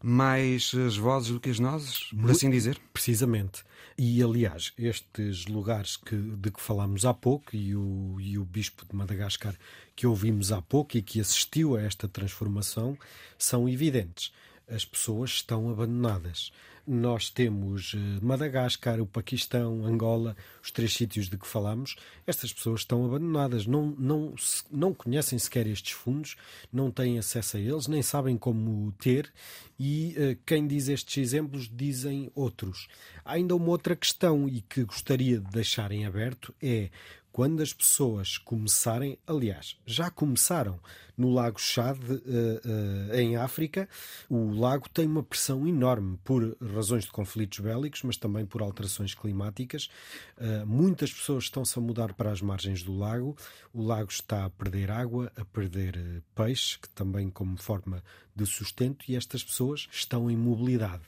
mais as vozes do que as nozes, por assim dizer? Precisamente. E, aliás, estes lugares que, de que falámos há pouco e o, e o Bispo de Madagascar que ouvimos há pouco e que assistiu a esta transformação são evidentes. As pessoas estão abandonadas nós temos eh, Madagascar, o Paquistão, Angola, os três sítios de que falamos, estas pessoas estão abandonadas, não, não, não conhecem sequer estes fundos, não têm acesso a eles, nem sabem como ter, e uh, quem diz estes exemplos dizem outros. Há ainda uma outra questão e que gostaria de deixar em aberto é quando as pessoas começarem, aliás, já começaram no Lago Chad, uh, uh, em África, o lago tem uma pressão enorme por razões de conflitos bélicos, mas também por alterações climáticas. Uh, muitas pessoas estão-se a mudar para as margens do lago. O lago está a perder água, a perder peixe, que também como forma de sustento, e estas pessoas estão em mobilidade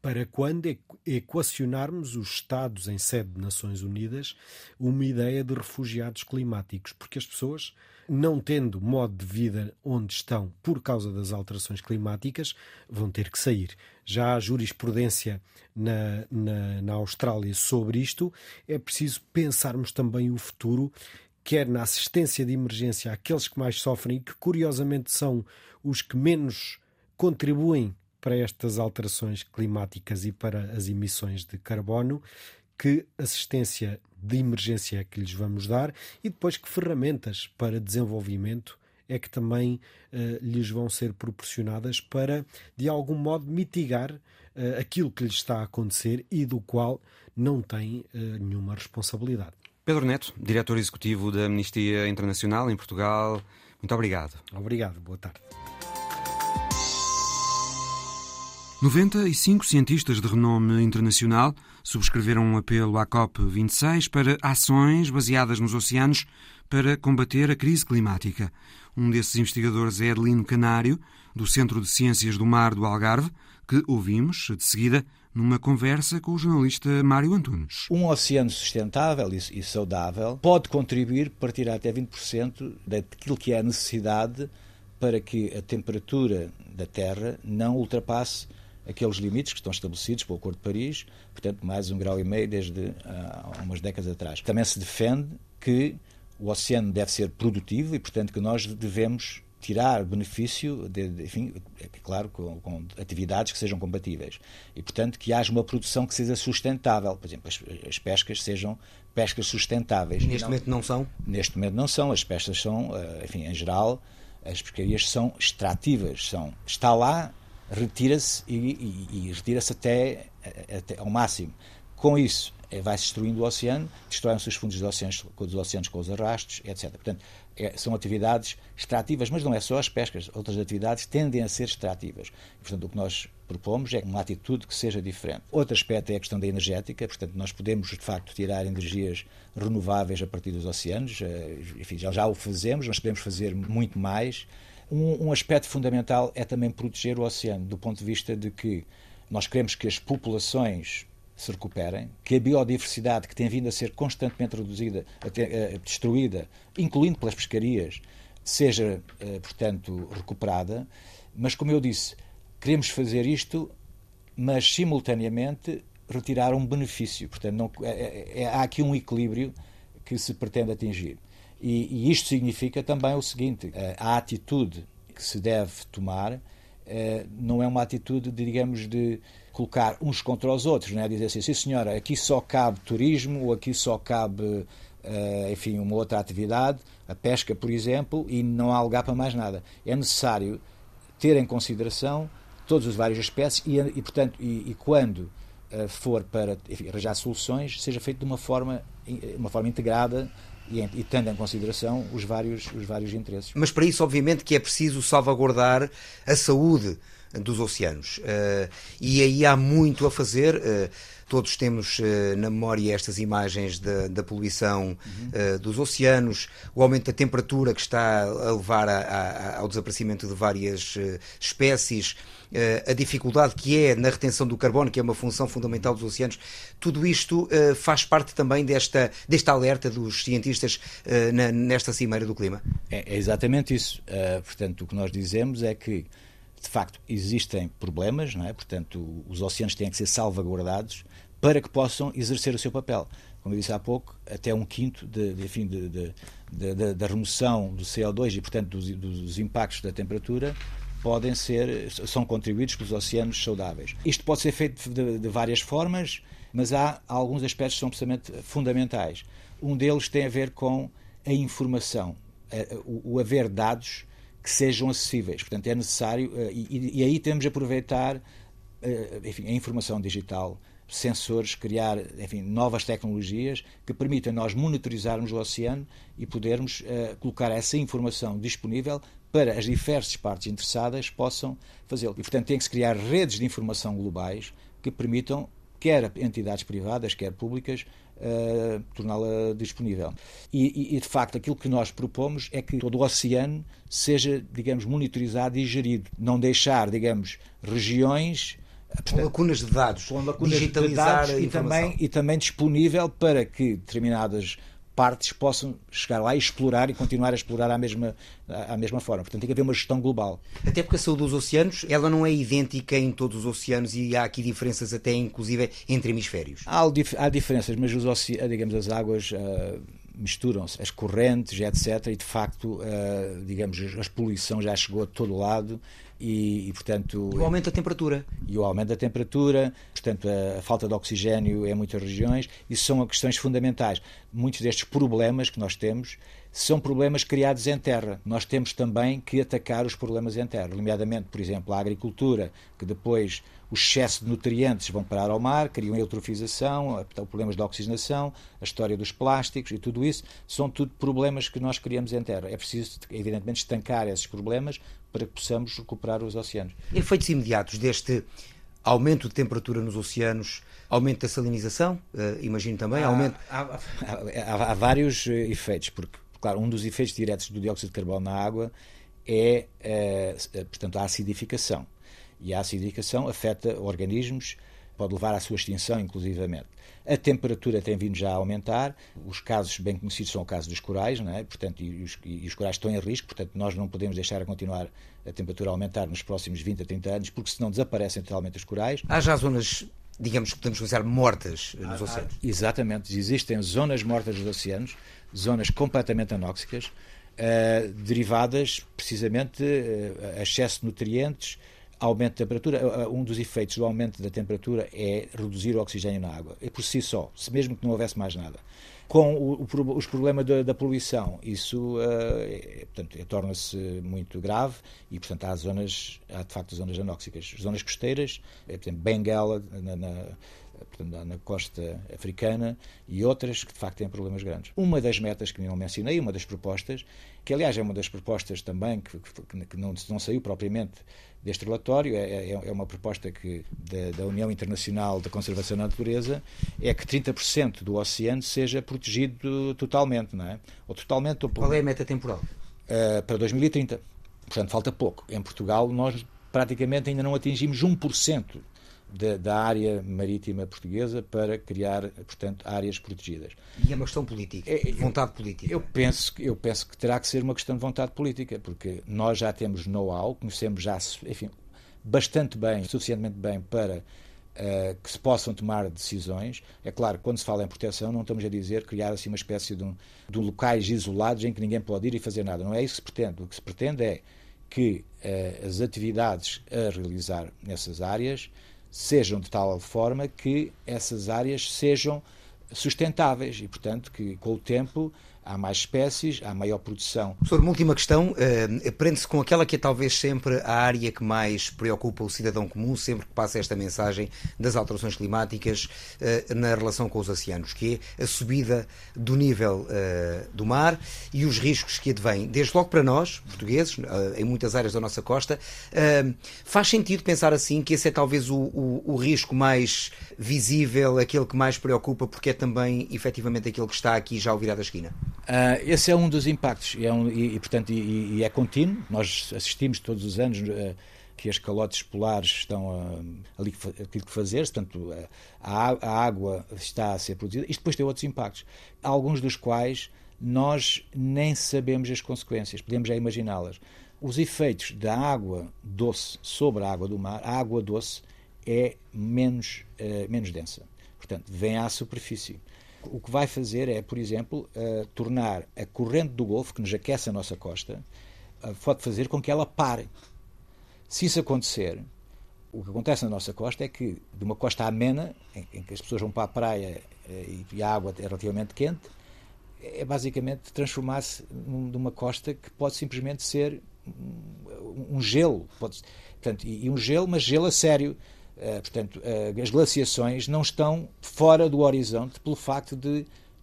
para quando equacionarmos os Estados em sede de Nações Unidas uma ideia de refugiados climáticos, porque as pessoas, não tendo modo de vida onde estão por causa das alterações climáticas, vão ter que sair. Já há jurisprudência na, na, na Austrália sobre isto, é preciso pensarmos também o futuro quer na assistência de emergência àqueles que mais sofrem que, curiosamente, são os que menos contribuem para estas alterações climáticas e para as emissões de carbono, que assistência de emergência é que lhes vamos dar e depois que ferramentas para desenvolvimento é que também uh, lhes vão ser proporcionadas para, de algum modo, mitigar uh, aquilo que lhes está a acontecer e do qual não têm uh, nenhuma responsabilidade. Pedro Neto, diretor executivo da Amnistia Internacional em Portugal, muito obrigado. Obrigado, boa tarde. 95 cientistas de renome internacional subscreveram um apelo à COP26 para ações baseadas nos oceanos para combater a crise climática. Um desses investigadores é Adelino Canário, do Centro de Ciências do Mar do Algarve, que ouvimos de seguida numa conversa com o jornalista Mário Antunes. Um oceano sustentável e saudável pode contribuir para tirar até 20% daquilo que é a necessidade para que a temperatura da Terra não ultrapasse aqueles limites que estão estabelecidos pelo Acordo de Paris, portanto, mais um grau e meio desde há umas décadas atrás. Também se defende que o oceano deve ser produtivo e, portanto, que nós devemos tirar benefício, de, de, enfim, é claro, com, com, atividades que sejam compatíveis. E, portanto, que haja uma produção que seja sustentável. Por exemplo, as, as pescas sejam pescas sustentáveis. Neste não, momento não são? Neste momento não são. As pescas são, eh, enfim, em geral, as pescarias são extrativas. São, está lá, retira-se e, e, e retira-se até, até ao máximo. Com isso, eh, vai-se destruindo o oceano, destroem-se os fundos dos oceanos, dos oceanos com os arrastos, etc. Portanto, é, são atividades extrativas, mas não é só as pescas, outras atividades tendem a ser extrativas. portanto, o que nós propomos é uma atitude que seja diferente. Outro aspecto é a questão da energética, portanto, nós podemos, de facto, tirar energias renováveis a partir dos oceanos, eh, enfim, já, já o fazemos, mas podemos fazer muito mais. Um, um aspecto fundamental é também proteger o oceano, do ponto de vista de que nós queremos que as populações se recuperem, que a biodiversidade que tem vindo a ser constantemente reduzida, destruída, incluindo pelas pescarias, seja, eh, portanto, recuperada. Mas, como eu disse, queremos fazer isto, mas simultaneamente retirar um benefício. Portanto, não, é, é, é, há aqui um equilíbrio que se pretende atingir. E, e isto significa também o seguinte: eh, a atitude que se deve tomar eh, não é uma atitude, de, digamos, de colocar uns contra os outros, não é? Dizer assim, sim senhora, aqui só cabe turismo, ou aqui só cabe, eh, enfim, uma outra atividade, a pesca, por exemplo, e não há lugar para mais nada. É necessário ter em consideração todos os vários aspectos e, e portanto, e, e quando for para enfim, arranjar soluções, seja feito de uma forma, uma forma integrada e, e tendo em consideração os vários, os vários interesses. Mas para isso, obviamente, que é preciso salvaguardar a saúde dos oceanos. Uh, e aí há muito a fazer. Uh, todos temos uh, na memória estas imagens da, da poluição uhum. dos oceanos, o aumento da temperatura que está a levar a, a, ao desaparecimento de várias espécies. Eh, a dificuldade que é na retenção do carbono, que é uma função fundamental dos oceanos, tudo isto eh, faz parte também desta, deste alerta dos cientistas eh, nesta cimeira do clima? É, é exatamente isso. portanto, o que nós dizemos é que de facto, existem problemas, não é? portanto, os oceanos têm que ser salvaguardados para que possam exercer o seu papel. Como eu disse há pouco, até um quinto de, de, enfim, de, da remoção do CO2 e, portanto, dos, dos impactos da temperatura podem ser, são contribuídos pelos oceanos saudáveis. Isto pode ser feito de, de várias formas, mas há alguns aspectos que são absolutamente fundamentais. Um deles tem a ver com a informação, o, o haver dados que sejam acessíveis. Portanto, é necessário, eh, e, e aí temos de aproveitar eh, enfim, a informação digital, sensores, criar enfim, novas tecnologias que permitam nós monitorizarmos o oceano e podermos uh, colocar essa informação disponível para as diversas partes interessadas possam fazê-lo. E, portanto, tem que se criar redes de informação globais que permitam, quer entidades privadas, quer públicas, uh, torná-la disponível. E, e, de facto, aquilo que nós propomos é que todo o oceano seja, digamos, monitorizado e gerido. Não deixar, digamos, regiões com lacunas de dados, com lacunas de dados e também, e também disponível para que determinadas partes possam chegar lá e explorar e continuar a explorar à mesma, à mesma forma. Portanto, tem que haver uma gestão global. Até porque a saúde dos oceanos, ela não é idêntica em todos os oceanos e há aqui diferenças até inclusive entre hemisférios. Há, há diferenças, mas os oceanos, digamos, as águas uh, misturam-se as correntes, etc. E de facto, uh, digamos, a poluição já chegou a todo lado e, e, portanto. E o aumento da temperatura. E o aumento da temperatura, portanto, a, a, falta de oxigênio em muitas regiões, isso são questões fundamentais. Muitos destes problemas que nós temos são problemas criados em terra. Nós temos também que atacar os problemas em terra, nomeadamente, por exemplo, a agricultura, que depois o excesso de nutrientes vão parar ao mar, criam eutrofização, problemas de oxigenação, a história dos plásticos e tudo isso, são tudo problemas que nós criamos em terra. É preciso, evidentemente, estancar esses problemas para que possamos recuperar os oceanos. Efeitos imediatos deste aumento de temperatura nos oceanos, aumento da salinização, uh, imagino também, há, aumento... Há, há, há, vários eh, efeitos, porque, claro, um dos efeitos diretos do dióxido de carbono na água é, uh, portanto, a acidificação. E a acidificação afeta organismos, pode levar à sua extinção, inclusivamente. A temperatura tem vindo já a aumentar, os casos bem conhecidos são o caso dos corais, não é? portanto, e os, e os corais estão em risco, portanto, nós não podemos deixar a continuar a temperatura a aumentar nos próximos 20 a 30 anos, porque senão desaparecem totalmente os corais. Há já zonas digamos que podemos considerar mortas nos oceanos. Exatamente, existem zonas mortas nos oceanos, zonas completamente anóxicas, uh, derivadas precisamente uh, excesso de nutrientes, aumento de temperatura, um dos efeitos do aumento da temperatura é reduzir o oxigênio na água, e por si só, se mesmo que não houvesse mais nada. Com o, o, os problemas da, da, poluição, isso uh, é, portanto, é, torna-se muito grave e, portanto, há zonas, há de facto zonas anóxicas. Zonas costeiras, é, por exemplo, Bengala, na, na portanto, na costa africana e outras que de facto têm problemas grandes. Uma das metas que não mencionei, uma das propostas, que aliás é uma das propostas também que, que, que não, não saiu propriamente deste relatório, é, é, é uma proposta que, da, da, União Internacional da Conservação da Natureza, é que 30% do oceano seja protegido totalmente, não é? Ou totalmente... Ou, Qual é a meta temporal? Uh, para 2030. Portanto, falta pouco. Em Portugal, nós praticamente ainda não atingimos 1% da, da, área marítima portuguesa para criar, portanto, áreas protegidas. E é uma questão política, é, vontade política. Eu penso, eu penso que terá que ser uma questão de vontade política, porque nós já temos know-how, conhecemos já, enfim, bastante bem, suficientemente bem para uh, que se possam tomar decisões. É claro, quando se fala em proteção, não estamos a dizer criar assim uma espécie de, um, de locais isolados em que ninguém pode ir e fazer nada. Não é isso que se pretende. O que se pretende é que uh, as atividades a realizar nessas áreas sejam de tal forma que essas áreas sejam sustentáveis e, portanto, que com o tempo há mais espécies, há maior produção. Professor, uma última questão, uh, prende-se com aquela que é talvez sempre a área que mais preocupa o cidadão comum, sempre que passa esta mensagem das alterações climáticas uh, na relação com os oceanos, que é a subida do nível uh, do mar e os riscos que advêm, desde logo para nós, portugueses, em muitas áreas da nossa costa. faz sentido pensar assim que esse é talvez o, o, o risco mais visível, aquele que mais preocupa, porque é também efetivamente aquele que está aqui já ao virar da esquina? Uh, esse é um dos impactos e, é, um, e, e portanto, e, e, é contínuo. Nós assistimos todos os anos uh, que as calotes polares estão a, ali aquilo que fazer, portanto, a, a, água está a ser produzida. Isto depois tem outros impactos, alguns dos quais nós nem sabemos as consequências, podemos já imaginá-las. Os efeitos da água doce sobre a água do mar, a água doce é menos, uh, menos densa. Portanto, vem à superfície o que vai fazer é, por exemplo, uh, tornar a corrente do Golfo, que nos aquece a nossa costa, uh, pode fazer com que ela pare. Se isso acontecer, o que acontece na nossa costa é que, de uma costa amena, em, em que as pessoas vão para a praia uh, e, e, a água é relativamente quente, é basicamente transformar-se numa costa que pode simplesmente ser um, um gelo. Pode, portanto, e, e um gelo, mas gelo a sério portanto, uh, as glaciações não estão fora do horizonte pelo facto de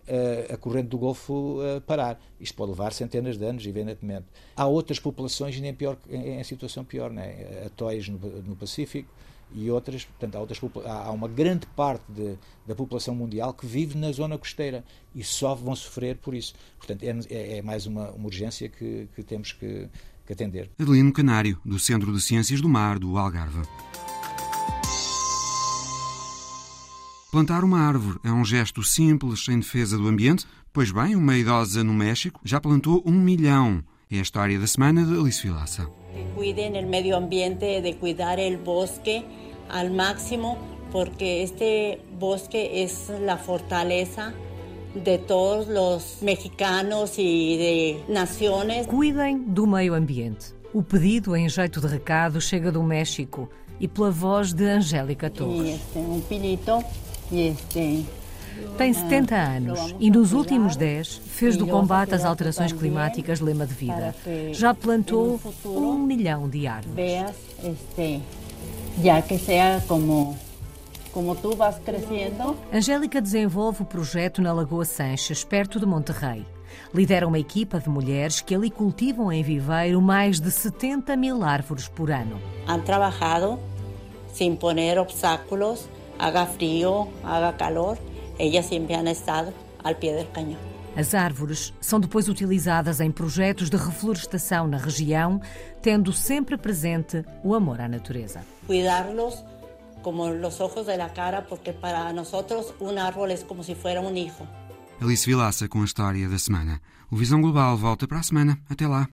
uh, a corrente do Golfo parar. Isto pode levar centenas de anos, evidentemente. Há outras populações em, pior, em situação pior, né? atóis no, no, Pacífico e outras, portanto, há, outras, há uma grande parte de, da população mundial que vive na zona costeira e só vão sofrer por isso. Portanto, é, é, é mais uma, uma urgência que, que temos que, que atender. Adelino Canário, do Centro de Ciências do Mar do Algarve. Plantar uma árvore é um gesto simples em defesa do ambiente? Pois bem, uma idosa no México já plantou um milhão. É a história da semana de Alice Vilaça. Cuidem o meio ambiente, de cuidar o bosque ao máximo, porque este bosque é a fortaleza de todos os mexicanos e de nações. Cuidem do meio ambiente. O pedido em jeito de recado chega do México e pela voz de Angélica Torres. E este, um pilito tem 70 anos e nos últimos 10 fez do combate às alterações climáticas lema de vida. Já plantou um milhão de árvores. Já que seja como como tu vas crescendo. Angélica desenvolve o projeto na Lagoa Sanches, perto de Monterrey. Lidera uma equipa de mulheres que ali cultivam em viveiro mais de 70 mil árvores por ano. Han trabalhado sem poner obstáculos, haga frio, haga calor, elas sempre han estado ao pé do canhão. As árvores são depois utilizadas em projetos de reflorestação na região, tendo sempre presente o amor à natureza. Cuidá-los como os ojos de la cara, porque para nosotros un árbol es como si fuera un hijo. Alice Vilaça com a história da semana. O Visão Global volta para a semana. Até lá.